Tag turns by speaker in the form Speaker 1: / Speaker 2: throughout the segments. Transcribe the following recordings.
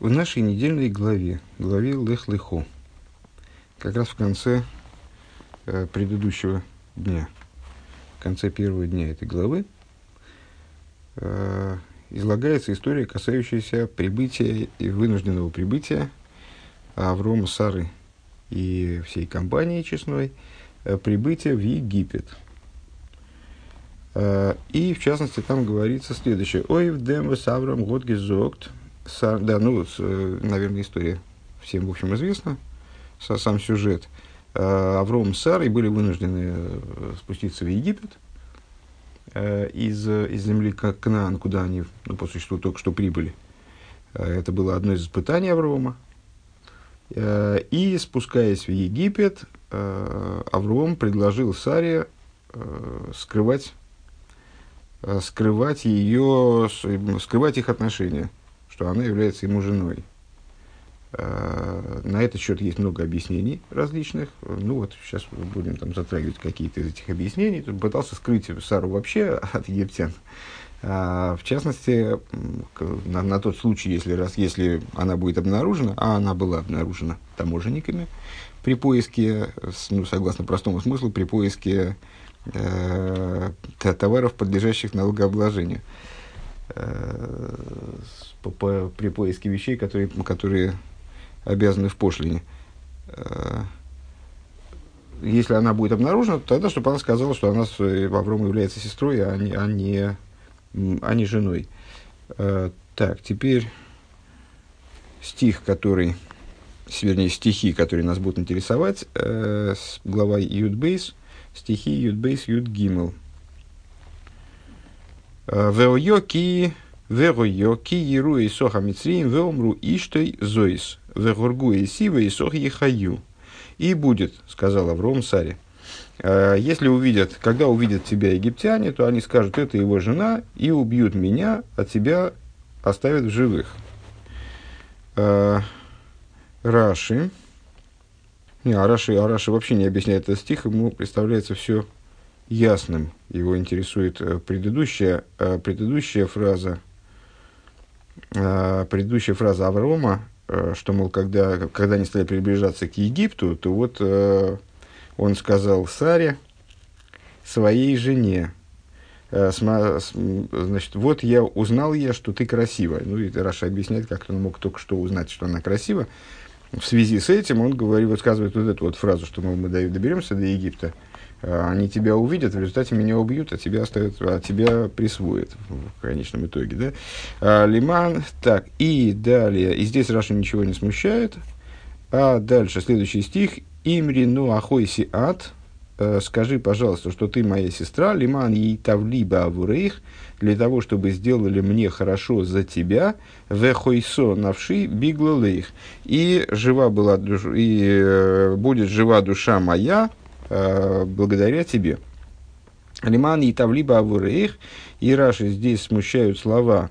Speaker 1: В нашей недельной главе, главе Лех Лехо, как раз в конце э, предыдущего дня, в конце первого дня этой главы, э, излагается история, касающаяся прибытия и вынужденного прибытия Аврома, Сары и всей компании честной, э, прибытия в Египет. Э, и, в частности, там говорится следующее. «Ой, в демвес Авром год гезогт» Сар, да, ну, э, наверное, история всем, в общем, известна, сам сюжет. Э, Авром с Сарой были вынуждены э, спуститься в Египет из, из земли Кнаан, куда они, ну, по существу, только что прибыли. Это было одно из испытаний Аврома. И, спускаясь в Египет, Авром предложил Саре скрывать, скрывать ее, скрывать их отношения – что она является ему женой. А, на этот счет есть много объяснений различных. Ну вот сейчас будем там затрагивать какие-то из этих объяснений. Тут пытался скрыть Сару вообще от египтян. А, в частности, на, на тот случай, если, раз, если она будет обнаружена, а она была обнаружена таможенниками при поиске, ну, согласно простому смыслу, при поиске э, товаров, подлежащих налогообложению. Э, по, по, при поиске вещей, которые, которые обязаны в пошлине. Э, если она будет обнаружена, то тогда, чтобы она сказала, что она с Авром является сестрой, а не, а не, а не женой. Э, так, теперь стих, который, вернее, стихи, которые нас будут интересовать, э, глава Юдбейс, стихи Юдбейс Юдгимл. Веойо ки Вегойо ки еру и соха мицриим веомру иштой зоис. Вегоргу и сива и сох ехаю. И будет, сказал Авром Саре. «А, если увидят, когда увидят тебя египтяне, то они скажут, это его жена, и убьют меня, а тебя оставят в живых. А, Раши. Не, а Раши, а Раши вообще не объясняет этот стих, ему представляется все ясным. Его интересует э, предыдущая, э, предыдущая фраза э, предыдущая фраза Аврома, э, что, мол, когда, когда они стали приближаться к Египту, то вот он сказал Саре, своей жене, значит, вот я узнал я, что ты красивая. Ну, и Раша объясняет, как он мог только что узнать, что она красива. В связи с этим он говорит, высказывает вот эту вот фразу, что мы, мы доберемся до Египта, они тебя увидят, в результате меня убьют, а тебя оставят, а тебя присвоят в конечном итоге, да? А, лиман, так, и далее, и здесь Раша ничего не смущает, а дальше, следующий стих, имри ну ахойси ад, э, скажи, пожалуйста, что ты моя сестра, лиман ей тавлиба авурейх, для того, чтобы сделали мне хорошо за тебя, вехойсо навши биглалейх, и жива была душа, и э, будет жива душа моя, Э, благодаря тебе. Лиман и Тавлиба Авуреих, и Раши здесь смущают слова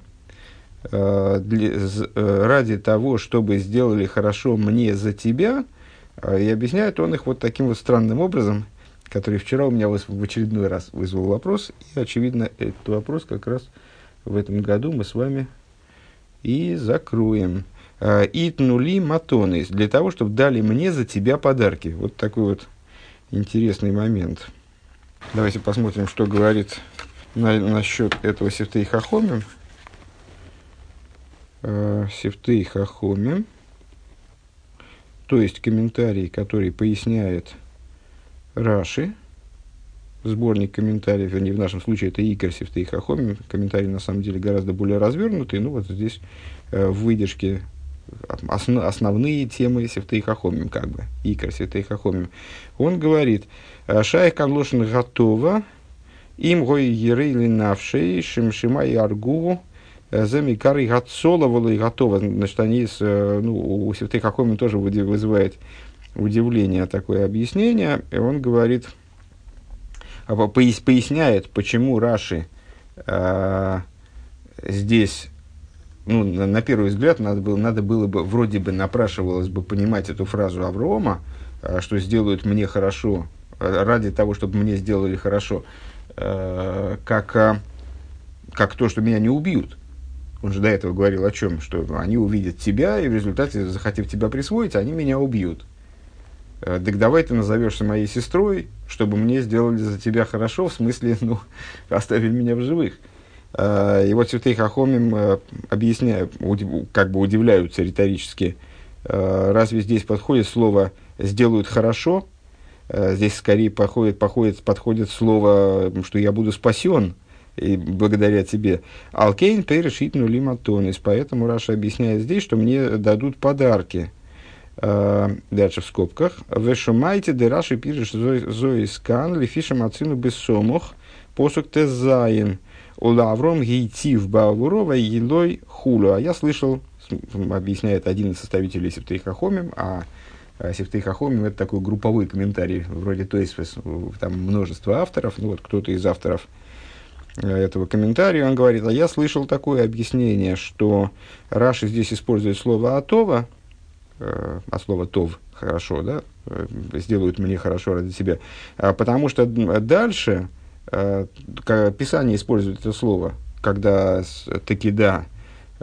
Speaker 1: э, для, э, ради того, чтобы сделали хорошо мне за тебя, и объясняет он их вот таким вот странным образом, который вчера у меня в очередной раз вызвал вопрос, и, очевидно, этот вопрос как раз в этом году мы с вами и закроем. Итнули матонис, для того, чтобы дали мне за тебя подарки. Вот такой вот интересный момент. Давайте посмотрим, что говорит на, насчет этого Севтей Хахомим. Э, Севтей Хахомим, то есть комментарий, который поясняет Раши, сборник комментариев, вернее, в нашем случае это Игорь Севтей Хахомим, комментарий на самом деле гораздо более развернутый, ну вот здесь э, в выдержке основ, основные темы Севтей Хахомим, как бы, Икар Севтей Хахомим. Он говорит, Шайх Канлошин готова, им гой ерейли навшей, шимшима и аргу, замикары гацоловала и готова. Значит, они, с, ну, у Севтей Хахомим тоже вызывает удивление такое объяснение. И он говорит, поясняет, почему Раши э, здесь ну, на, на первый взгляд, надо было, надо было бы, вроде бы напрашивалось бы понимать эту фразу Аврома, э, что сделают мне хорошо, э, ради того, чтобы мне сделали хорошо, э, как, как то, что меня не убьют. Он же до этого говорил о чем? Что они увидят тебя, и в результате, захотев тебя присвоить, они меня убьют. Так давай ты назовешься моей сестрой, чтобы мне сделали за тебя хорошо, в смысле, ну, оставили меня в живых. Э, и вот Святый Хахомим, э, объясняя, как бы удивляются риторически, разве здесь подходит слово «сделают хорошо», здесь скорее подходит, подходит, подходит слово, что я буду спасен, и благодаря тебе. Алкейн перешит нулим атонис. Поэтому Раша объясняет здесь, что мне дадут подарки. Дальше в скобках. Вешумайте дераши пириш зоискан лифишам ацину бессомух посук тезаин. Улавром гейтив баавурова елой хулю. А я слышал, объясняет один из составителей Септейхахомим, а Септейхахомим это такой групповой комментарий, вроде то есть там множество авторов, ну вот кто-то из авторов Э, этого комментария, он говорит, а я слышал такое объяснение, что Раши здесь использует слово «атова», э, а слово «тов» хорошо, да, э, сделают мне хорошо ради себя, а потому что дальше Писание использует это слово, когда таки да,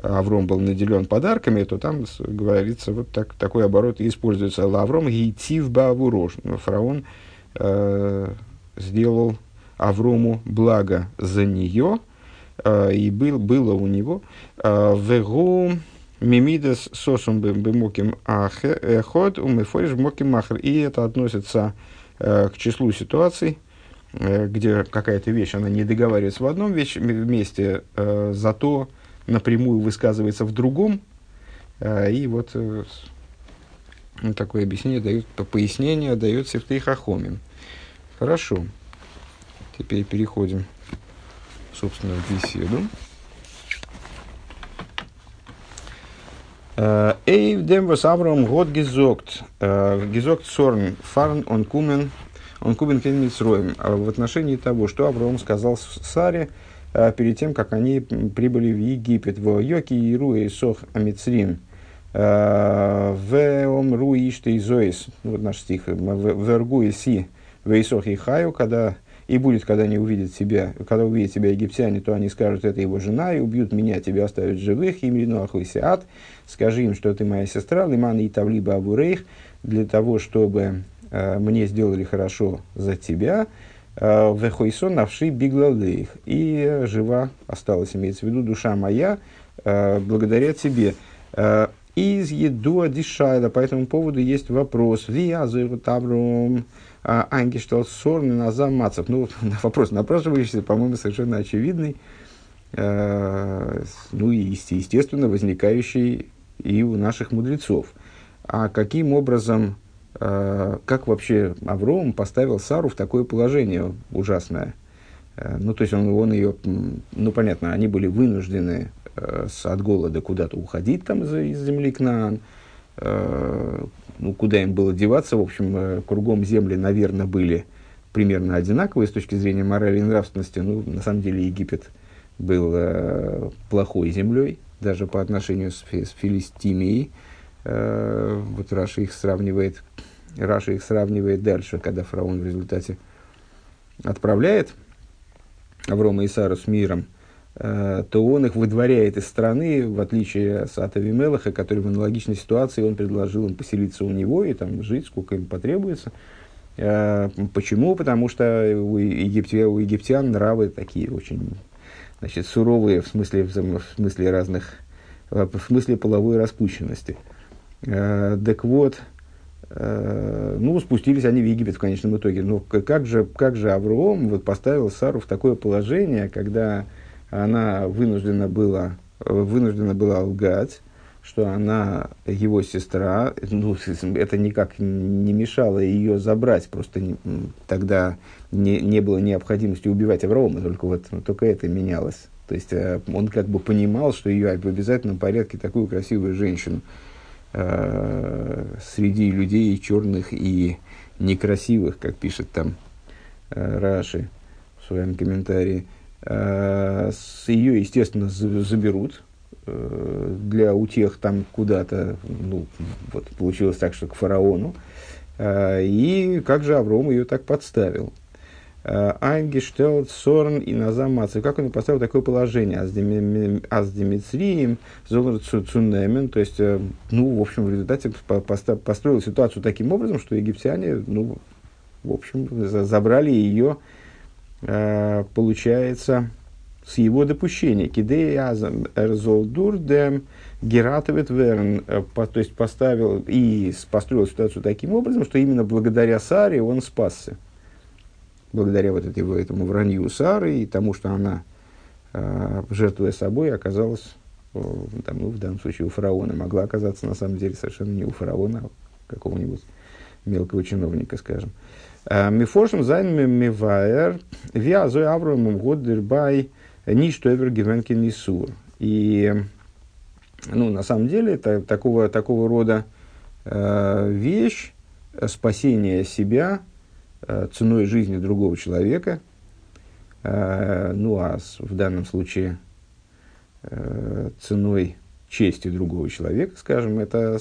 Speaker 1: Авром был наделен подарками, то там говорится вот так, такой оборот используется. Лавром гейтив бавурош. Фараон э, сделал Аврому благо за нее, э, и был, было у него э, вегу мимидес сосум бемоким аход умефориш моким махр. И это относится э, к числу ситуаций, где какая-то вещь, она не договаривается в одном месте, зато напрямую высказывается в другом. И вот такое объяснение дают, пояснение дает Сефтей Хахомин. Хорошо. Теперь переходим, собственно, в беседу. Э, Эйв демвас Авраам год гизокт. Э, гизокт сорн фарн он кумен он кубен кенмитсроем. А в отношении того, что Авраам сказал Саре э, перед тем, как они прибыли в Египет. В Йоки и Сох Амицрим. В Омру Иште Изоис. Вот наш стих. В Эргу и Си. В Исох и Хаю, когда и будет, когда они увидят себя, когда увидят себя египтяне, то они скажут, это его жена, и убьют меня, тебя оставят живых, им рину ахуисиат. Скажи им, что ты моя сестра, лиман и тавлиба абурейх, для того, чтобы э, мне сделали хорошо за тебя. Э, Вехойсон навши биглалейх. И жива осталась, имеется в виду, душа моя, э, благодаря тебе. Э, из еду адишайла. По этому поводу есть вопрос. Виазу Таврум. А, Ангешталт Сорн на Замацев. Ну, вопрос напрашивающийся, по-моему, совершенно очевидный. Э, ну и, естественно, возникающий и у наших мудрецов. А каким образом, э, как вообще Авром поставил Сару в такое положение ужасное? Э, ну, то есть он, он ее, ну, понятно, они были вынуждены от голода куда-то уходить там из, из земли Кнаан, ну, куда им было деваться, в общем, э, кругом земли, наверное, были примерно одинаковые с точки зрения морали и нравственности. Ну, на самом деле, Египет был э, плохой землей, даже по отношению с, с Филистимией. Э, вот Раши их сравнивает, Раши их сравнивает дальше, когда фараон в результате отправляет Аврома и Сару с миром – Э, то он их выдворяет из страны, в отличие от Авимелаха, который в аналогичной ситуации, он предложил им поселиться у него и там жить, сколько им потребуется. Э, почему? Потому что у, египтян, у египтян нравы такие очень значит, суровые в смысле, в смысле разных, в смысле половой распущенности. Э, так вот, ну, спустились они в Египет в конечном итоге. Но как же, как же Авраам вот поставил Сару в такое положение, когда она вынуждена была, вынуждена была лгать, что она его сестра, ну, это никак не мешало ее забрать, просто не, тогда не, не было необходимости убивать Авраама, только вот только это менялось. То есть э, он как бы понимал, что ее в обязательном порядке такую красивую женщину э, среди людей черных и некрасивых, как пишет там э, Раши в своем комментарии, Э, с ее, естественно, заберут э, для утех там куда-то, ну, вот получилось так, что к фараону. Э, и как же Авром ее так подставил? Айнгештелт Сорн и Назамаци. Как он поставил такое положение? Аздемицрием, Золар Цунемен. То есть, ну, в общем, в результате построил ситуацию таким образом, что египтяне, ну, в общем, забрали ее, получается, с его допущения. Кидея Эрзолдурдем Гератовит Верн, то есть поставил и построил ситуацию таким образом, что именно благодаря Саре он спасся. Благодаря вот этому, этому вранью Сары и тому, что она, жертвуя собой, оказалась, там, ну, в данном случае у фараона, могла оказаться на самом деле совершенно не у фараона, а какого-нибудь мелкого чиновника, скажем. Мифошем зайн миваер виазой авромом год дербай Ничто эвер гивенкин нисур. И, ну, на самом деле, это такого, такого рода э, вещь, спасение себя э, ценой жизни другого человека, э, ну, а в данном случае э, ценой чести другого человека, скажем, это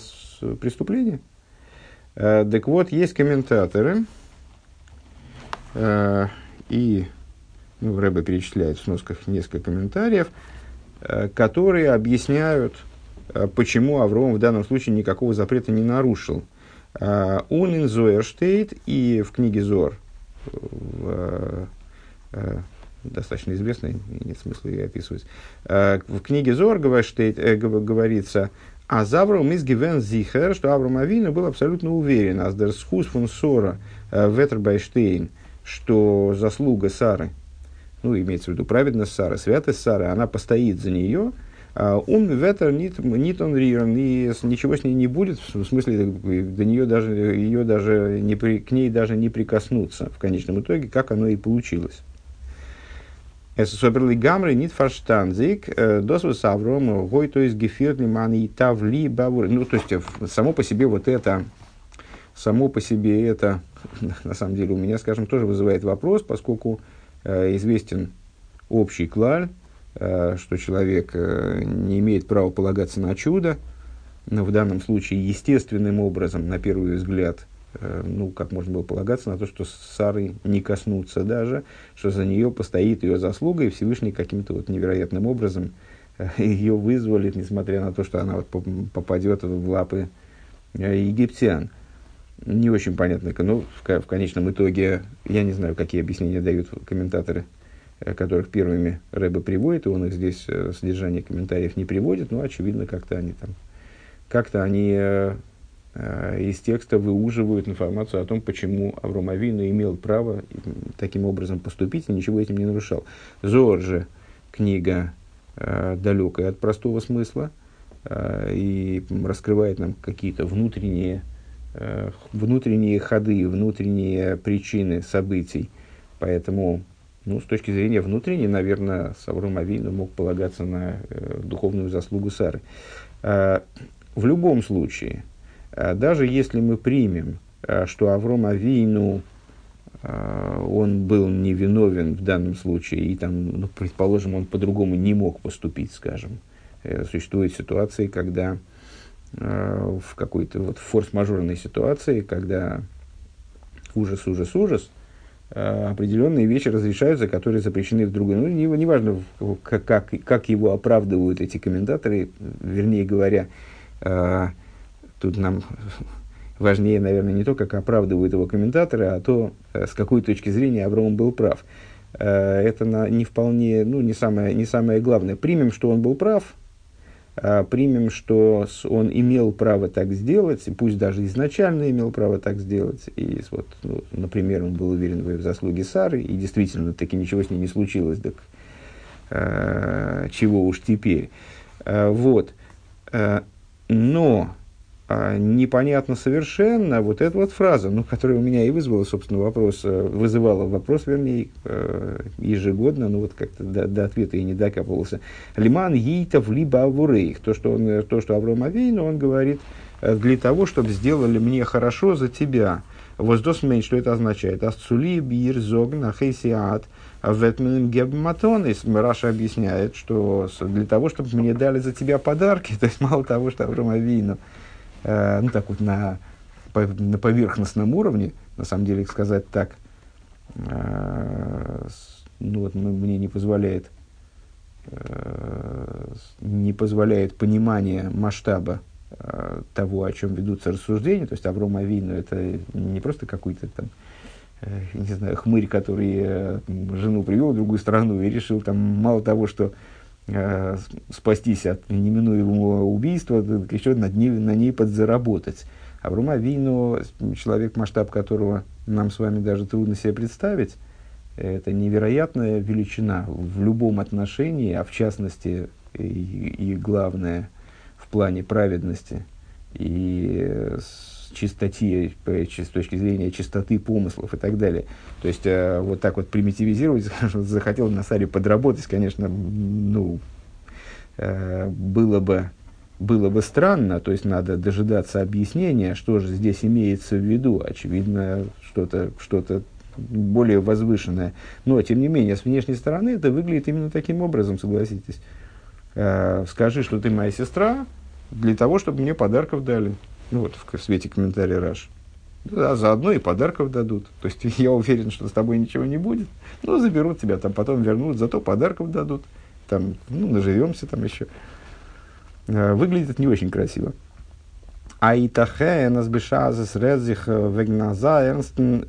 Speaker 1: преступление. Э, так вот, есть комментаторы, э, и ну, Рэбе перечисляет в сносках несколько комментариев, э, которые объясняют, э, почему Авром в данном случае никакого запрета не нарушил. Унин Зоерштейт и в книге Зор, в, э, достаточно известной, нет смысла ее описывать, в книге Зор говорится, а Завром из Гивен Зихер, что Авром Авина был абсолютно уверен, а Сдерсхус фун Сора Ветербайштейн, что заслуга Сары – ну, имеется в виду праведность Сары, святость Сары, она постоит за нее, ум ветер нит, нит он риран, и ничего с ней не будет, в смысле, до нее даже, ее даже не при, к ней даже не прикоснуться в конечном итоге, как оно и получилось. Es гамры нит фарштанзик, э, досвус Авром, гой то есть гефиртли ман и тавли бавур. Ну, то есть, само по себе вот это, само по себе это, на самом деле, у меня, скажем, тоже вызывает вопрос, поскольку Э, известен общий клаль, э, что человек э, не имеет права полагаться на чудо, но в данном случае естественным образом, на первый взгляд, ну, как можно было полагаться на то, что Сары не коснутся даже, что за нее постоит ее заслуга, и Всевышний каким-то вот невероятным образом ее вызволит, несмотря на то, что она вот попадет в лапы египтян. Не очень понятно, но в, в конечном итоге, я не знаю, какие объяснения дают комментаторы, э, которых первыми Рэба приводит, и он их здесь, э, содержание комментариев не приводит, но, очевидно, как-то они там, как-то они э, э, из текста выуживают информацию о том, почему Авину имел право таким образом поступить и ничего этим не нарушал. Зор же книга э, далекая от простого смысла э, и раскрывает нам какие-то внутренние Э, внутренние ходы, внутренние причины событий. Поэтому, ну, с точки зрения внутренней, наверное, Савром Авину мог полагаться на э, духовную заслугу Сары. Э, в любом случае, э, даже если мы примем, э, что Авром Авину э, он был невиновен в данном случае, и там, ну, предположим, он по-другому не мог поступить, скажем. Э, существуют ситуации, когда Э, в какой-то вот форс-мажорной ситуации, когда ужас, ужас, ужас, определенные вещи разрешаются, которые запрещены в другой. Ну, не, не как, как, как его оправдывают эти комментаторы, вернее говоря, э, тут нам важнее, наверное, не то, как оправдывают его комментаторы, а то, с какой точки зрения Авраам был прав. Это на, не вполне, ну, не самое, не самое главное. Примем, что он был прав, примем, что он имел право так сделать, и пусть даже изначально имел право так сделать, и вот, ну, например, он был уверен в заслуге Сары, и действительно таки ничего с ней не случилось, так э, чего уж теперь. Э, вот. Но а, непонятно совершенно вот эта вот фраза, ну, которая у меня и вызвала, собственно, вопрос, э, вызывала вопрос, вернее, э, ежегодно, ну, вот как-то до, до ответа и не докапывался. Лиман Йитов либо Авурейх. То, что, он, то, что Авраам Авейну, он говорит, э, для того, чтобы сделали мне хорошо за тебя. Воздосмейн, что это означает? Асцули бир зогна хейсиат ветменем гебматонис. Раша объясняет, что для того, чтобы мне дали за тебя подарки, то есть мало того, что Авраам Авейну, Э, ну так вот на, на поверхностном уровне, на самом деле сказать так, э, ну вот мне не позволяет, э, не позволяет понимание масштаба э, того, о чем ведутся рассуждения. То есть Авром Авину это не просто какой-то там, не знаю, хмырь, который жену привел в другую страну и решил там мало того, что спастись от неминуемого убийства, так еще над ней, на ней подзаработать. Аврома Авину, человек, масштаб которого нам с вами даже трудно себе представить, это невероятная величина в любом отношении, а в частности и, и главное в плане праведности и чистоте, с точки зрения чистоты помыслов и так далее. То есть, э, вот так вот примитивизировать, захотел на Саре подработать, конечно, ну, э, было бы было бы странно, то есть надо дожидаться объяснения, что же здесь имеется в виду. Очевидно, что-то что более возвышенное. Но, тем не менее, с внешней стороны это выглядит именно таким образом, согласитесь. Э, скажи, что ты моя сестра, для того, чтобы мне подарков дали. Ну вот, в, свете комментария Раш. Да, заодно и подарков дадут. То есть я уверен, что с тобой ничего не будет. Но заберут тебя, там потом вернут, зато подарков дадут. Там, ну, наживемся там еще. Э, выглядит это не очень красиво. А и тахен сбешазес редзих вегназа эрнстен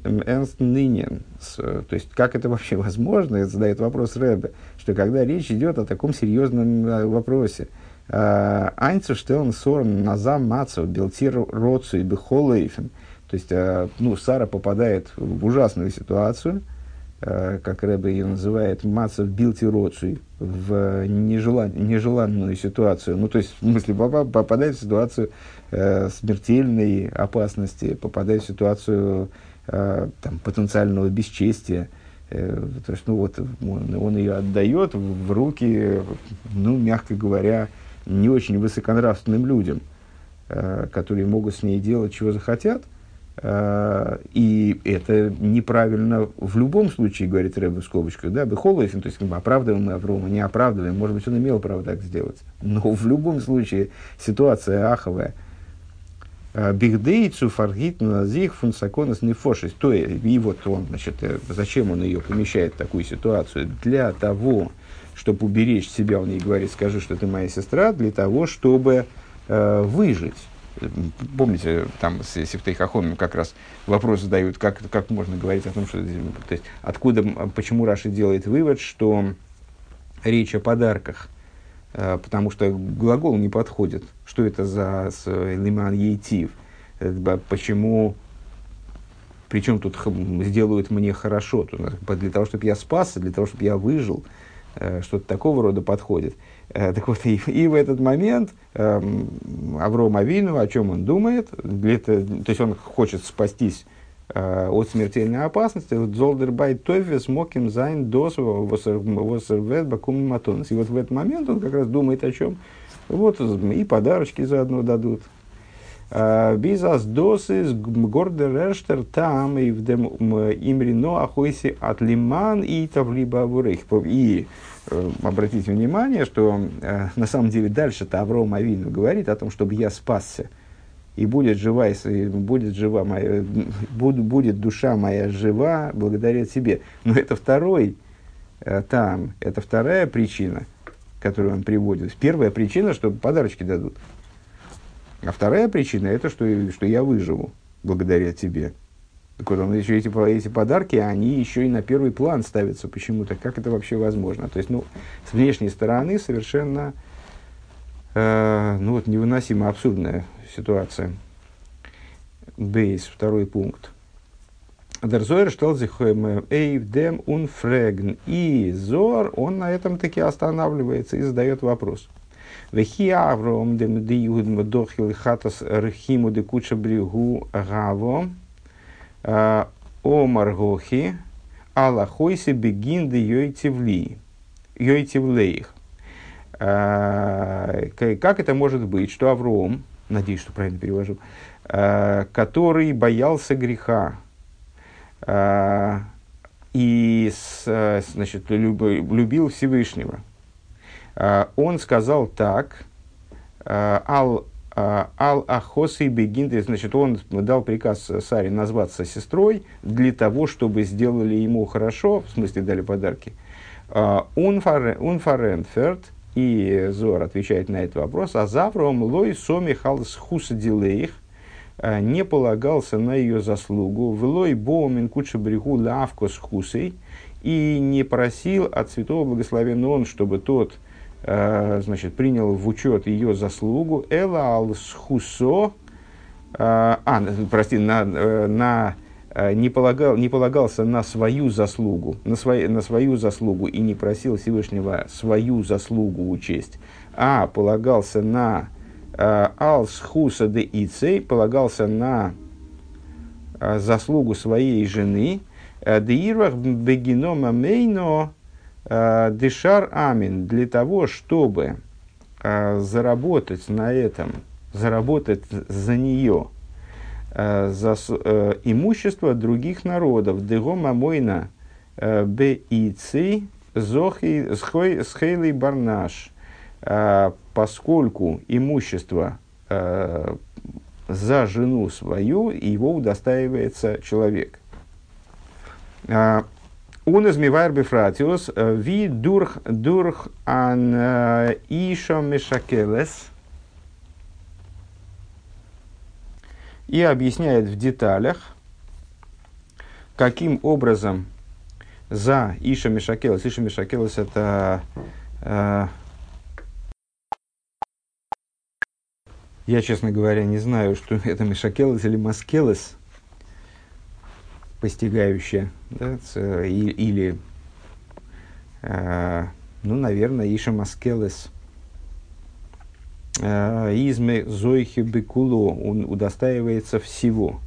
Speaker 1: нынен. То есть, как это вообще возможно, это задает вопрос Рэбе, что когда речь идет о таком серьезном э, вопросе, э, Айнцештелн сорн назам мацов белтир роцу и бехолейфен. То есть, ну, Сара попадает в ужасную ситуацию – Э, как Рэбе ее называет, мацев билти роцуй, в нежелан, нежеланную ситуацию. Ну, то есть, в смысле, попадает в ситуацию э, смертельной опасности, попадает в ситуацию э, там, потенциального бесчестия. Э, то есть, ну, вот, он ее отдает в руки, ну, мягко говоря, не очень высоконравственным людям, э, которые могут с ней делать, чего захотят – Э, и это неправильно в любом случае, говорит Рэбе в скобочках, да, Бехолофин, то есть оправдываем мы Аврома, не оправдываем, может быть, он имел право так сделать. Но в любом случае ситуация аховая. «Э, Бигдейцу фаргит назих фунсаконас нефошис. То и вот он, значит, зачем он ее помещает в такую ситуацию? Для того, чтобы уберечь себя, он ей говорит, скажи, что ты моя сестра, для того, чтобы э, выжить помните, там с Сифтей Хахомим как раз вопрос задают, как, как можно говорить о том, что... То есть, откуда, почему Раши делает вывод, что речь о подарках, э, потому что глагол не подходит. Что это за лиман ейтив? Э, почему причем тут сделают мне хорошо, для того, чтобы я спасся, для того, чтобы я выжил, что-то такого рода подходит. Э, так вот, и, и в этот момент э, Авром Авину, о чем он думает, для, то есть он хочет спастись э, от смертельной опасности, זאל דערביי תופס מקום זיין דאס וואס ער וועט באקומען מתנות. И вот в этот момент он как раз думает о чем. Вот и подарочки заодно дадут. Э, Бизас досис гордер эштер там и в дем имрино ахойси от лиман и тавлиба авурейх. И Э, обратите внимание, что э, на самом деле дальше-то Авину говорит о том, чтобы я спасся, и будет жива, и будет жива моя, буд, будет душа моя жива благодаря тебе. Но это второй там, это вторая причина, которую он приводит. Первая причина, что подарочки дадут. А вторая причина, это что, что я выживу благодаря тебе. Так вот, он еще эти, эти подарки, они еще и на первый план ставятся почему-то. Как это вообще возможно? То есть, ну, с внешней стороны совершенно, э, ну, вот, невыносимо абсурдная ситуация. Бейс, второй пункт. Дерзойр штелзихойм эйвдем унфрегн. И Зор, он на этом таки останавливается и задает вопрос. Вехи Авром дем диюд мдохил хатас рхиму декуча бригу гаво. Омар Гохи, Аллахойси бегинды йойтивли, йойтивлеих. Как это может быть, что Авром, надеюсь, что правильно перевожу, который боялся греха и значит, любил Всевышнего, он сказал так, Ал Ал-Ахосы Бегин, значит, он дал приказ Саре назваться сестрой для того, чтобы сделали ему хорошо, в смысле дали подарки. Унфаренферт, и Зор отвечает на этот вопрос, а Завром лой соми халс хуса дилейх, не полагался на ее заслугу, в лой боумен куча брегу лавко с хусей, и не просил от святого благословенного он, чтобы тот Э, значит, принял в учет ее заслугу, эла ал схусо, э, а, прости, на, э, на, не, полагал, не полагался на свою заслугу, на, свой, на свою заслугу и не просил Всевышнего свою заслугу учесть, а полагался на ал схуса де ицей, полагался на заслугу своей жены, деирвах бегинома мейно, Э, Дешар Амин для того, чтобы э, заработать на этом, заработать за нее э, за имущество других народов. Дего мамойна б и ци зохи схейлый барнаш. Поскольку имущество за жену свою, его удостаивается человек. Из Мивайр Бефратиус, э, ви дурх, дурх ан ишо мешакелес. И объясняет в деталях, каким образом за Иша Мишакелес. Иша Мишакелес это э, я, честно говоря, не знаю, что это Мишакелес или Маскелес постигающая, да, и, или, э, ну, наверное, Иша Маскелес, э, изме Зойхи Бекуло, он удостаивается всего.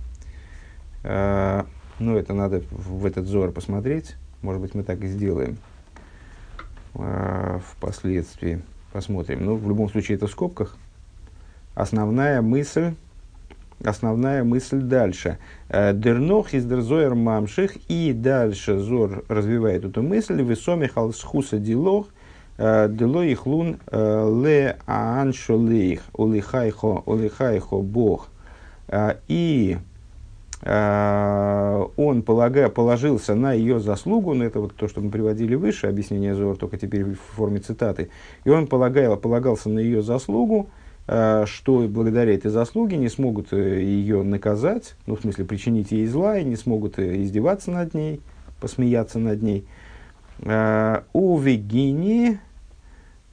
Speaker 1: Э, ну, это надо в этот зор посмотреть, может быть, мы так и сделаем э, впоследствии, посмотрим. Ну, в любом случае, это в скобках. Основная мысль основная мысль дальше. Э, Дернох из дерзоер мамших. И дальше Зор развивает эту мысль. Весоми халсхуса дилох. Э, Дело их лун э, ле ааншолейх. Улихайхо, улихайхо бог. И он полага, положился на ее заслугу, ну это вот то, что мы приводили выше, объяснение Зор, только теперь в форме цитаты, и он полагал, полагался на ее заслугу, что благодаря этой заслуге не смогут э, ее наказать, ну, в смысле, причинить ей зла, и не смогут э, издеваться над ней, посмеяться над ней. У Вегини,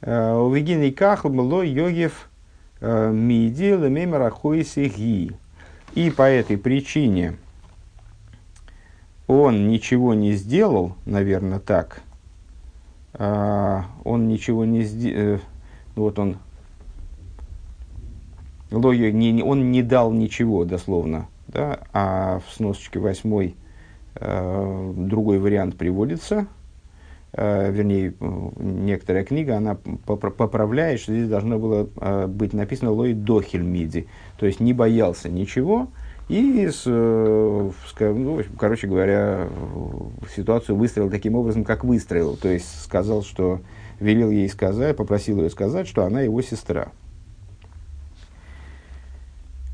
Speaker 1: у Вегини Кахл было йогев миди ги. И по этой причине он ничего не сделал, наверное, так. Он ничего не сделал. Вот он Логия, не, он не дал ничего, дословно, да, а в сносочке восьмой э, другой вариант приводится, э, вернее, некоторая книга, она поправляет, что здесь должно было э, быть написано «лой дохель миди», то есть не боялся ничего, и, с, э, ну, короче говоря, ситуацию выстроил таким образом, как выстроил, то есть сказал, что велел ей сказать, попросил ее сказать, что она его сестра.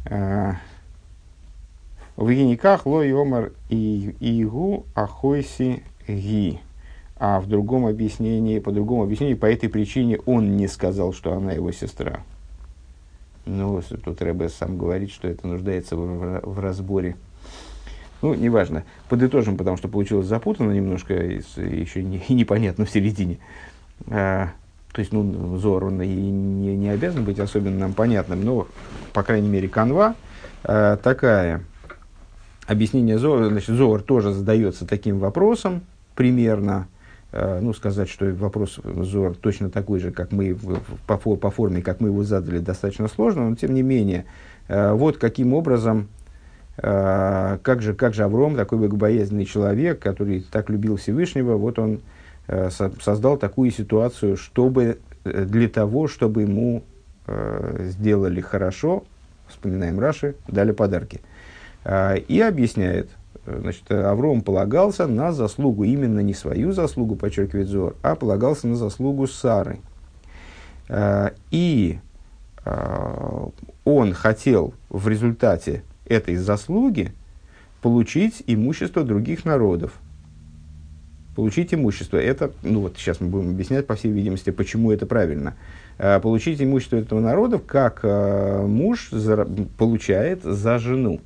Speaker 1: В Гениках ло йомар и игу ахойси ги. А в другом объяснении, по другому объяснению, по этой причине он не сказал, что она его сестра. Ну, тут Рэбе сам говорит, что это нуждается в, в разборе. Ну, неважно. Подытожим, потому что получилось запутанно немножко, и, еще не, и непонятно в середине. То есть, ну, Зор, он и не, не обязан быть особенно нам понятным, но, по крайней мере, канва э, такая. Объяснение Зора, значит, Зор тоже задается таким вопросом, примерно, э, ну, сказать, что вопрос Зор точно такой же, как мы, по, по форме, как мы его задали, достаточно сложно, но, тем не менее, э, вот каким образом Uh, как, же, как же Авром, такой богобоязненный человек, который так любил Всевышнего, вот он Э, создал такую ситуацию, чтобы, э, для того, чтобы ему э, сделали хорошо, вспоминаем Раши, дали подарки. И объясняет, значит, Авром полагался на заслугу, именно не свою заслугу, подчеркивает Зор, а полагался на заслугу Сары. И он хотел в результате этой заслуги получить имущество других народов. Получить имущество. Это, ну вот сейчас мы будем объяснять, по всей видимости, почему это правильно. Э, получить имущество этого народа, как э, муж получает за жену.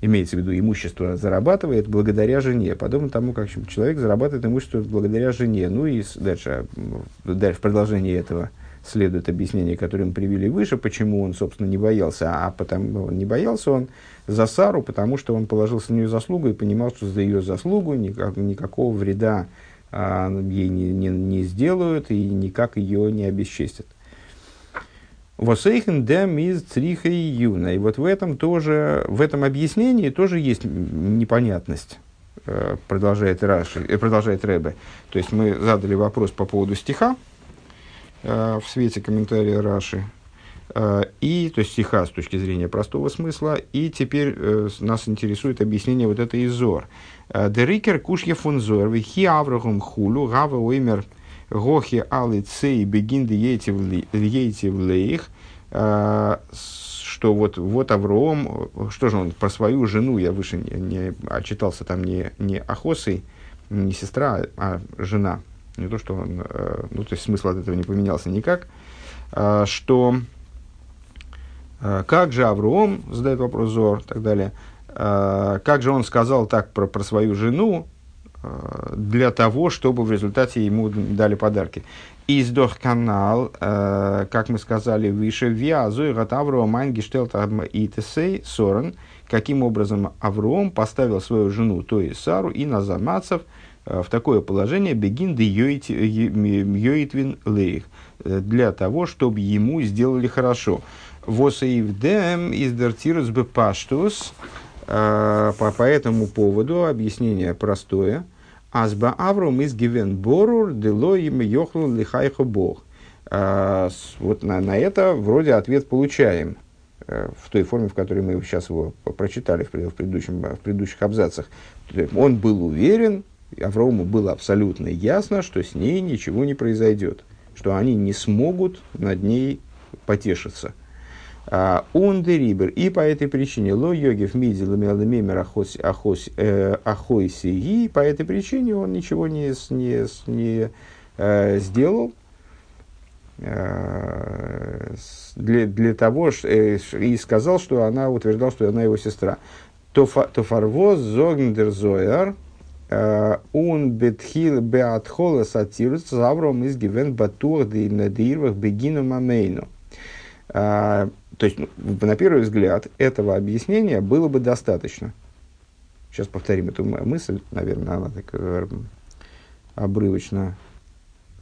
Speaker 1: Имеется в виду, имущество зарабатывает благодаря жене, подобно тому, как человек зарабатывает имущество благодаря жене. Ну и дальше, дальше в продолжении этого следует объяснение, которое мы привели выше, почему он, собственно, не боялся. А потому не боялся он за Сару, потому что он положился на нее заслугу и понимал, что за ее заслугу никак, никакого вреда а, ей не, не, не сделают и никак ее не обесчестят. Восейхен дем из цриха и юна. И вот в этом тоже, в этом объяснении тоже есть непонятность, э, продолжает, Раши, э, продолжает Рэбе. То есть мы задали вопрос по поводу стиха в свете комментария Раши. И, то есть стиха с точки зрения простого смысла, и теперь нас интересует объяснение вот этой изор. Дерикер кушья фунзор, вихи аврахум хулу, гава оймер гохи алы цей бегин ейтив лейх, а, что вот, вот Авром, что же он про свою жену, я выше не, не отчитался там не, не Ахосой, не сестра, а жена. Не то, что он, э, ну, то есть смысл от этого не поменялся никак, а, что э, как же Авром, задает вопрос Зор, и так далее, а, как же он сказал так про, про свою жену, э, для того, чтобы в результате ему дали подарки. Издох канал, как мы сказали выше, виазу и гатавро мангештелт и тесей сорен, каким образом Авром поставил свою жену, то есть Сару, и Назамацев э, в такое положение бегин де йоитвин лейх, для того, чтобы ему сделали хорошо. Восаивдем издертирус бепаштус, Э, по, по этому поводу объяснение простое. Азба Авром из Гивен Борур Делоим Йохлу Лихайхо Бог. Э, вот на, на это вроде ответ получаем э, в той форме, в которой мы сейчас его прочитали в, предыдущем, в предыдущих абзацах. Он был уверен, Аврому было абсолютно ясно, что с ней ничего не произойдет, что они не смогут над ней потешиться – Ундерибер. И по этой причине ло йоги в миди ламелмемер ахойси. И по этой причине он ничего не, не, не э, сделал э, для, для того, что, э, и сказал, что она утверждала, что она его сестра. Тофарвоз зогндер зояр, он бетхил беатхола сатирус завром из гивен батур дирвах бегину мамейну. То есть, ну, на первый взгляд, этого объяснения было бы достаточно. Сейчас повторим эту мысль, наверное, она так э, обрывочно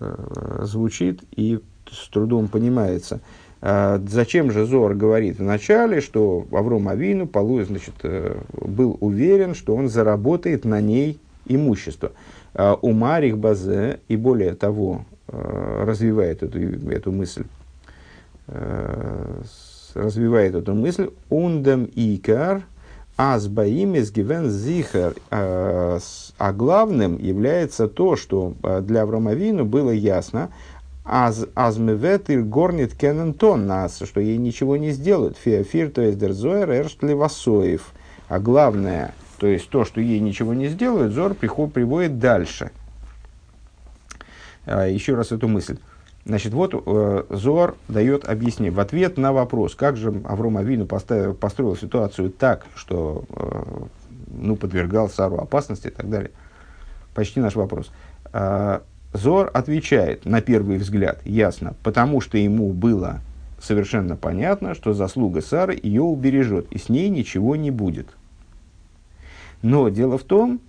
Speaker 1: э, звучит и с трудом понимается. Зачем же Зор говорит вначале, что Авром Авину значит, э, был уверен, что он заработает на ней имущество. А у Марих Базе, и более того, э, развивает эту, эту мысль э, развивает эту мысль, ундем икар, аз баимес гивен зихар. А, а главным является то, что а, для Авромавину было ясно, аз азмеветир горнит кенентон нас, что ей ничего не сделают. Феофир, то есть дерзоер, эрштли васоев. А главное, то есть то, что ей ничего не сделают, Зор приход, приводит дальше. А, еще раз эту мысль. Значит, вот э, Зор дает объяснение. В ответ на вопрос, как же Авром Авину построил ситуацию так, что э, ну, подвергал Сару опасности и так далее. Почти наш вопрос. Э, Зор отвечает, на первый взгляд, ясно, потому что ему было совершенно понятно, что заслуга Сары ее убережет, и с ней ничего не будет. Но дело в том,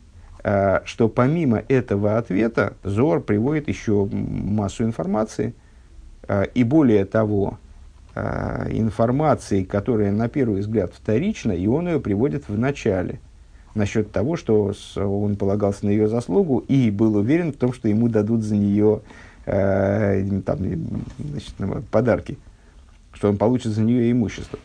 Speaker 1: Э, что помимо этого ответа Зор приводит еще массу информации, э, и более того, э, информации, которая на первый взгляд вторична, и он ее приводит в начале, насчет того, что он полагался на ее заслугу и был уверен в том, что ему дадут за нее там, значит, подарки, что он получит за нее имущество.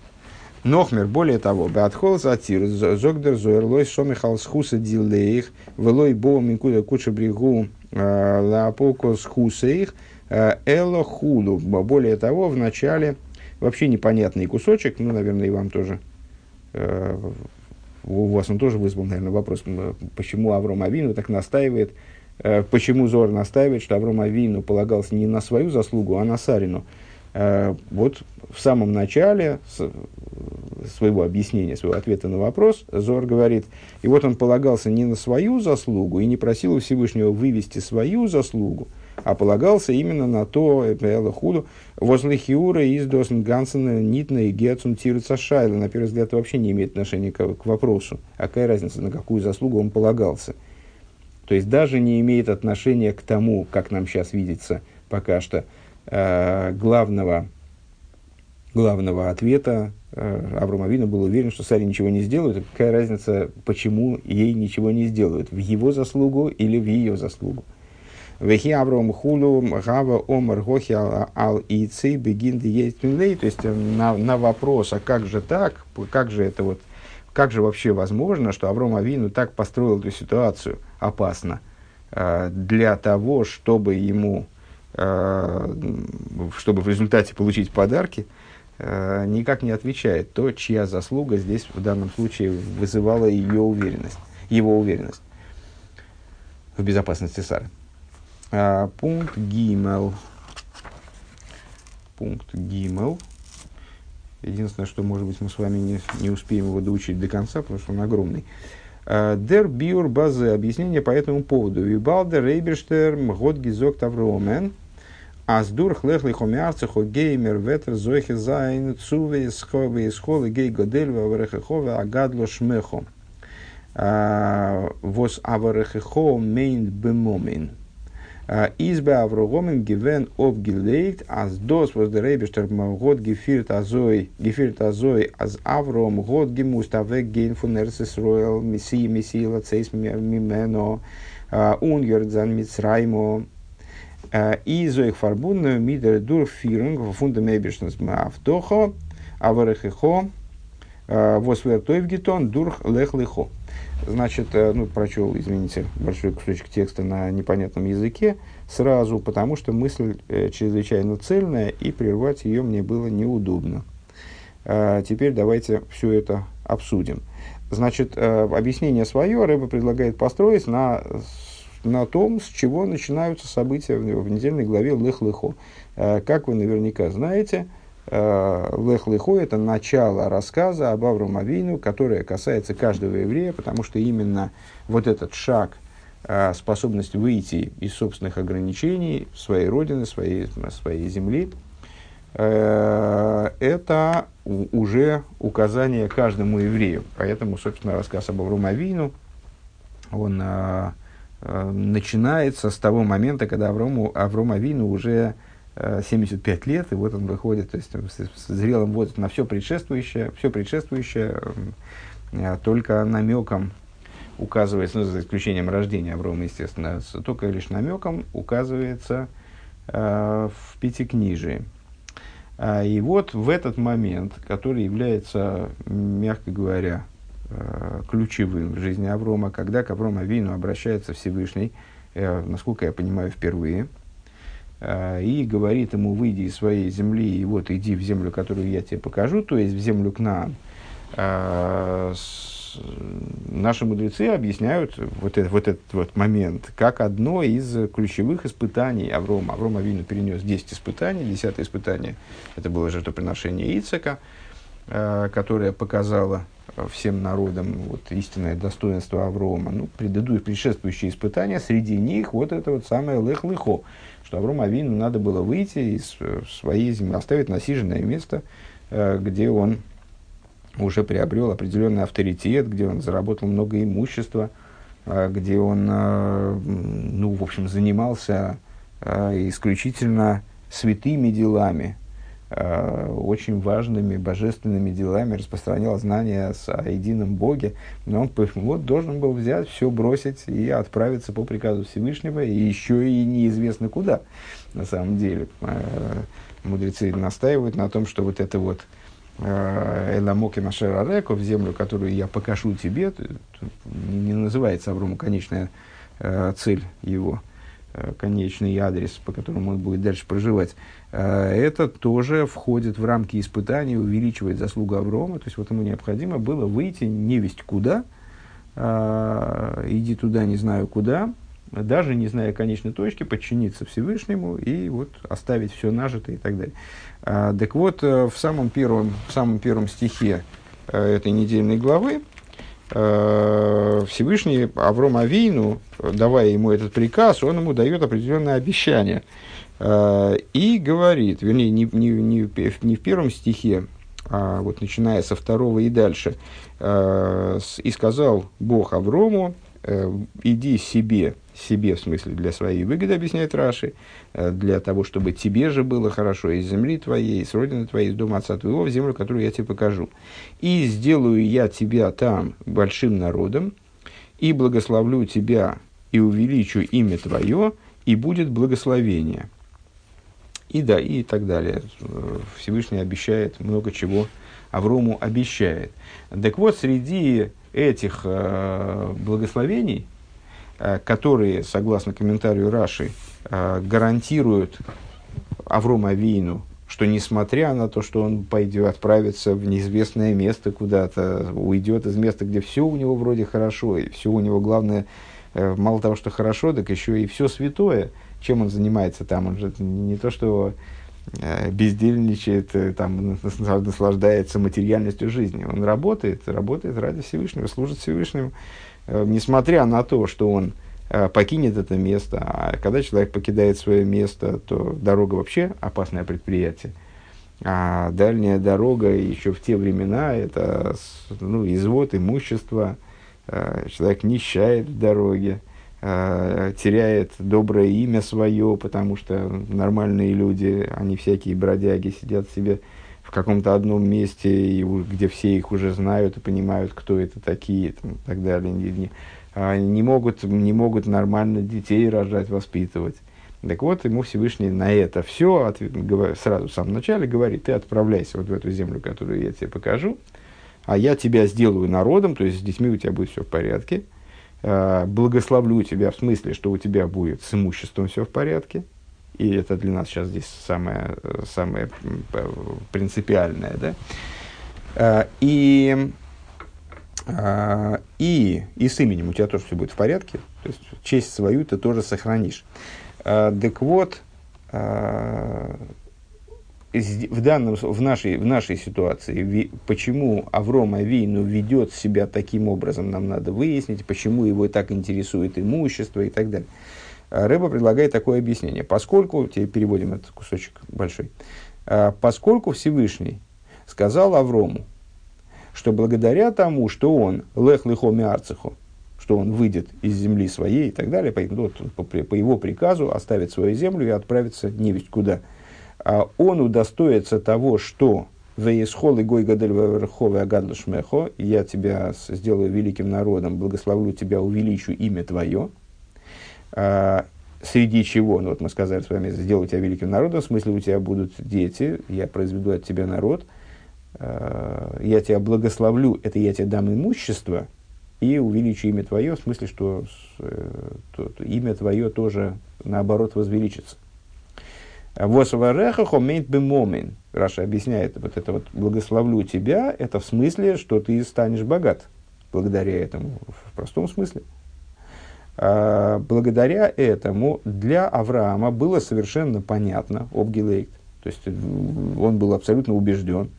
Speaker 1: Нохмер, более того, Беатхол Затир, Зогдер Зоерлой, Шомихал Схуса Дилейх, Велой Бо Минкуда Куча Бригу Лапоко Схусейх, Эло худу. Более того, в начале вообще непонятный кусочек, ну, наверное, и вам тоже, у вас он тоже вызвал, наверное, вопрос, почему Авром Авину так настаивает, почему Зор настаивает, что Авром Авину полагался не на свою заслугу, а на Сарину. Вот в самом начале своего объяснения, своего ответа на вопрос, Зор говорит, и вот он полагался не на свою заслугу и не просил у Всевышнего вывести свою заслугу, а полагался именно на то, Эпэла Худу, возле Хиура из Досн Гансена Нитна и Гетсун Тируца Шайла. На первый взгляд, вообще не имеет отношения к, к вопросу. А какая разница, на какую заслугу он полагался? То есть даже не имеет отношения к тому, как нам сейчас видится пока что, э, главного главного ответа э, Авраам Авину был уверен, что Саре ничего не сделают. Какая разница, почему ей ничего не сделают? В его заслугу или в ее заслугу? Вехи Авраам Хулу Гава Омар Гохи Ал Ицей Бегин То есть э, на, на вопрос, а как же так, как же это вот, как же вообще возможно, что Авраам Авину так построил эту ситуацию опасно э, для того, чтобы ему, чтобы в результате получить подарки, Э, никак не отвечает то, чья заслуга здесь в данном случае вызывала ее уверенность, его уверенность в безопасности Сары. А, пункт Гимел. Пункт Гимел. Единственное, что, может быть, мы с вами не, не успеем его доучить до конца, потому что он огромный. Дер биур базы объяснение по этому поводу. Вибалдер Рейберштер год гизок тавромен. Аздур хлехли хомиарцехо геймер ветер зойхе зайн цуве схове исхове гей годель ваврехехове агадло шмехо. Вос аврехехо мейн бемомин. Избе аврогомен гивен обгилейт, аз дос воз Rebester год гефирт азой, гефирт азой, аз авром год гемуст авек гейн фун эрсес роял, мессии мессии лацейс мимено, унгерт зан мицраймо, и зоих фарбун мидер дур фирунг фундамебишнес автохо аварехихо восвертойвгитон дурх лехлихо. Значит, ну, прочел, извините, большой кусочек текста на непонятном языке сразу, потому что мысль э, чрезвычайно цельная, и прервать ее мне было неудобно. Теперь давайте все это обсудим. Значит, э, объяснение свое Рэба предлагает построить на на том, с чего начинаются события в, в недельной главе Лех-Лехо. Э, как вы наверняка знаете, э, Лех-Лехо – это начало рассказа об Авром Авину, которое касается каждого еврея, потому что именно вот этот шаг, э, способность выйти из собственных ограничений, своей родины, своей, своей земли, это уже указание каждому еврею. Поэтому, собственно, рассказ об Авром Авину, он начинается с того момента, когда Аврому, Авром Авину уже 75 э, лет, и вот он выходит, то есть с, зрелым возрастом на все предшествующее, все предшествующее э, только намеком указывается, ну, за исключением рождения Аврома, естественно, только лишь намеком указывается э, в Пятикнижии. А, и вот в этот момент, который является, мягко говоря, Э, ключевым в жизни Аврома, когда к Аврому Авину обращается Всевышний, э, насколько я понимаю, впервые, э, и говорит ему, выйди из своей земли, и вот иди в землю, которую я тебе покажу, то есть в землю Кнаан. Наши мудрецы объясняют вот, это, вот этот вот момент как одно из ключевых испытаний Аврома. Авром Авину перенес 10 испытаний. Десятое испытание – это было жертвоприношение Ицека, которое показало всем народам вот, истинное достоинство Аврома. Ну, предыдущие, предшествующие испытания, среди них вот это вот самое лех-лехо, что Аврому Авину надо было выйти из э, своей земли, оставить насиженное место, э, где он уже приобрел определенный авторитет, где он заработал много имущества, э, где он, ну, в общем, занимался исключительно святыми делами, Э, очень важными божественными делами, распространял знания о едином Боге, но он вот, должен был взять, все бросить и отправиться по приказу Всевышнего, и еще и неизвестно куда, на самом деле. Э, мудрецы настаивают на том, что вот это вот э, Эламоки Машера Реко, в землю, которую я покажу тебе, не называется Аврому конечная цель его конечный адрес, по которому он будет дальше проживать, это тоже входит в рамки испытаний, увеличивает заслугу Аврома. То есть вот ему необходимо было выйти невесть куда, иди туда не знаю куда, даже не зная конечной точки, подчиниться Всевышнему и вот оставить все нажитое и так далее. А, так вот, э, в самом первом, в самом первом стихе э, этой недельной главы э, Всевышний Авром Авину, давая ему этот приказ, он ему дает определенное обещание. И говорит, вернее, не, не, не, не в первом стихе, а вот начиная со второго и дальше, и сказал Бог Аврому, иди себе себе, в смысле, для своей выгоды, объясняет Раши, э, для того, чтобы тебе же было хорошо из земли твоей, с родины твоей, из дома отца твоего, в землю, которую я тебе покажу. И сделаю я тебя там большим народом, и благословлю тебя, и увеличу имя твое, и будет благословение. И да, и так далее. Всевышний обещает много чего, Аврому обещает. Так вот, среди этих э, благословений, Э, которые, согласно комментарию Раши, э, гарантируют Аврому Авиину, что несмотря на то, что он пойдет отправиться в неизвестное место куда-то, уйдет из места, где все у него вроде хорошо, и все у него главное, мало того, что хорошо, так еще и все святое, чем он занимается там, он же не то, что бездельничает, там, наслаждается материальностью жизни. Он работает, работает ради Всевышнего, служит Всевышнему. Э, несмотря на то, что он э, покинет это место, а когда человек покидает свое место, то дорога вообще опасное предприятие. А дальняя дорога еще в те времена это ну, извод имущества, э, человек нищает в дороге, теряет доброе имя свое, потому что нормальные люди, они всякие бродяги, сидят себе в каком-то одном месте, где все их уже знают и понимают, кто это такие и так далее. Не, а, не, могут, не могут нормально детей рожать, воспитывать. Так вот, ему Всевышний на это все ответ, сразу в самом начале говорит, ты отправляйся вот в эту землю, которую я тебе покажу, а я тебя сделаю народом, то есть с детьми у тебя будет все в порядке, а, благословлю тебя в смысле, что у тебя будет с имуществом все в порядке, и это для нас сейчас здесь самое, самое принципиальное, да, а, и, а, и, и с именем у тебя тоже все будет в порядке, то есть честь свою ты тоже сохранишь. Так вот, в, данном, в, нашей, в нашей ситуации, почему Авром Авейну ведет себя таким образом, нам надо выяснить, почему его так интересует имущество и так далее. Рэба предлагает такое объяснение. Поскольку, теперь переводим этот кусочек большой, а, поскольку Всевышний сказал Аврому, что благодаря тому, что он лех лихоми арцеху, что он выйдет из земли своей и так далее, по, по, по его приказу оставит свою землю и отправится не невесть куда, а он удостоится того, что Веесхол и Гой Гадель Верховый Агадлашмехо, я тебя сделаю великим народом, благословлю тебя, увеличу имя твое – а, среди чего, ну вот мы сказали с вами, сделаю тебя великим народом, в смысле у тебя будут дети, я произведу от тебя народ, э, я тебя благословлю, это я тебе дам имущество, и увеличу имя твое, в смысле, что э, то, то имя твое тоже, наоборот, возвеличится. Восвареха хомейт бемомин. Раша объясняет, вот это вот благословлю тебя, это в смысле, что ты станешь богат. Благодаря этому, в простом смысле. А, благодаря этому для Авраама было совершенно понятно, обгилейт, то есть он был абсолютно убежден,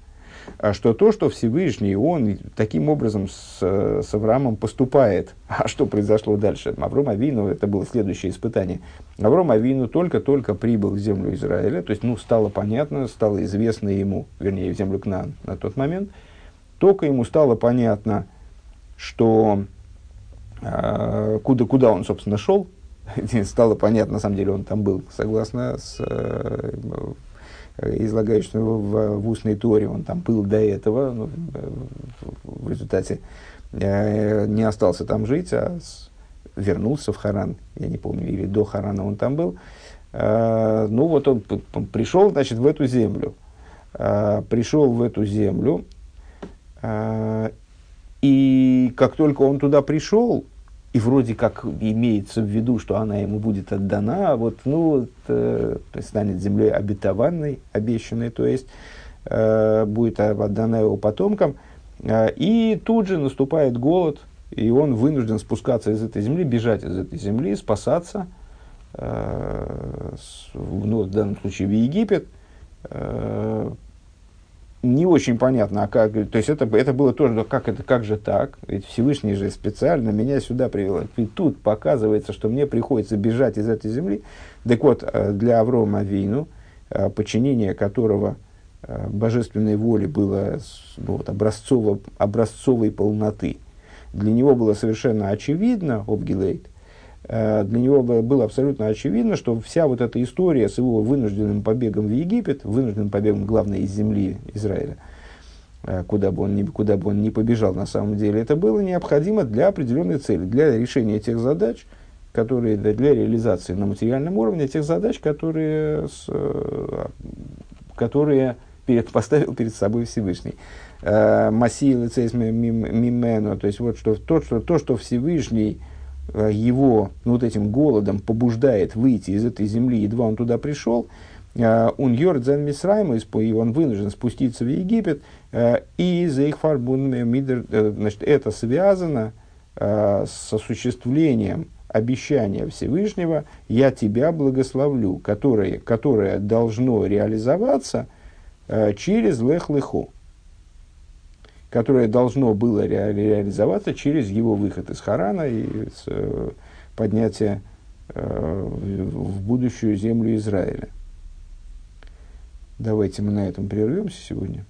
Speaker 1: что то, что Всевышний, он таким образом с, с Авраамом поступает. А что произошло дальше? Авраам Авину, это было следующее испытание. Авраам Авину только-только прибыл в землю Израиля, то есть, ну, стало понятно, стало известно ему, вернее, в землю Кнан на тот момент, только ему стало понятно, что а, куда, куда он, собственно, шел, стало понятно, на самом деле он там был, согласно с э, излагающим в, в устной торе, он там был до этого, но в результате э, не остался там жить, а вернулся в Харан, я не помню, или до Харана он там был. Э, ну вот он, пришел, значит, в эту землю, э, пришел в эту землю, и как только он туда пришел,
Speaker 2: и вроде как имеется в виду, что она ему будет отдана, а вот, ну, э, станет землей обетованной, обещанной, то есть э, будет отдана его потомкам. Э, и тут же наступает голод, и он вынужден спускаться из этой земли, бежать из этой земли, спасаться, э, с, ну, в данном случае в Египет, э, не очень понятно, а как, то есть это, это было тоже, как это, как же так? Ведь Всевышний же специально меня сюда привел. И тут показывается, что мне приходится бежать из этой земли. Так вот, э, для Аврома Вину, э, подчинение которого э, божественной воле было ну, вот, образцово, образцовой полноты, для него было совершенно очевидно, Обгилейт, для него было абсолютно очевидно, что вся вот эта история с его вынужденным побегом в Египет, вынужденным побегом, главное, из земли Израиля, э, куда бы, он ни, куда бы он ни побежал на самом деле, это было необходимо для определенной цели, для решения тех задач, которые, для реализации на материальном уровне тех задач, которые, с, э, которые перед, поставил перед собой Всевышний. Э, Массия лицейс мимену, то есть вот что, то, что, то, что Всевышний Э, его ну, вот этим голодом побуждает выйти из этой земли, едва он туда пришел, э, он йордзен мисрайма, и он вынужден спуститься в Египет, э, и за их мидер, значит, это связано с осуществлением обещания Всевышнего «Я тебя благословлю», которое, которое должно реализоваться через лех-леху которое должно было ре реализоваться через его выход из Харана и с, э, поднятие э, в будущую землю Израиля. Давайте мы на этом прервемся сегодня.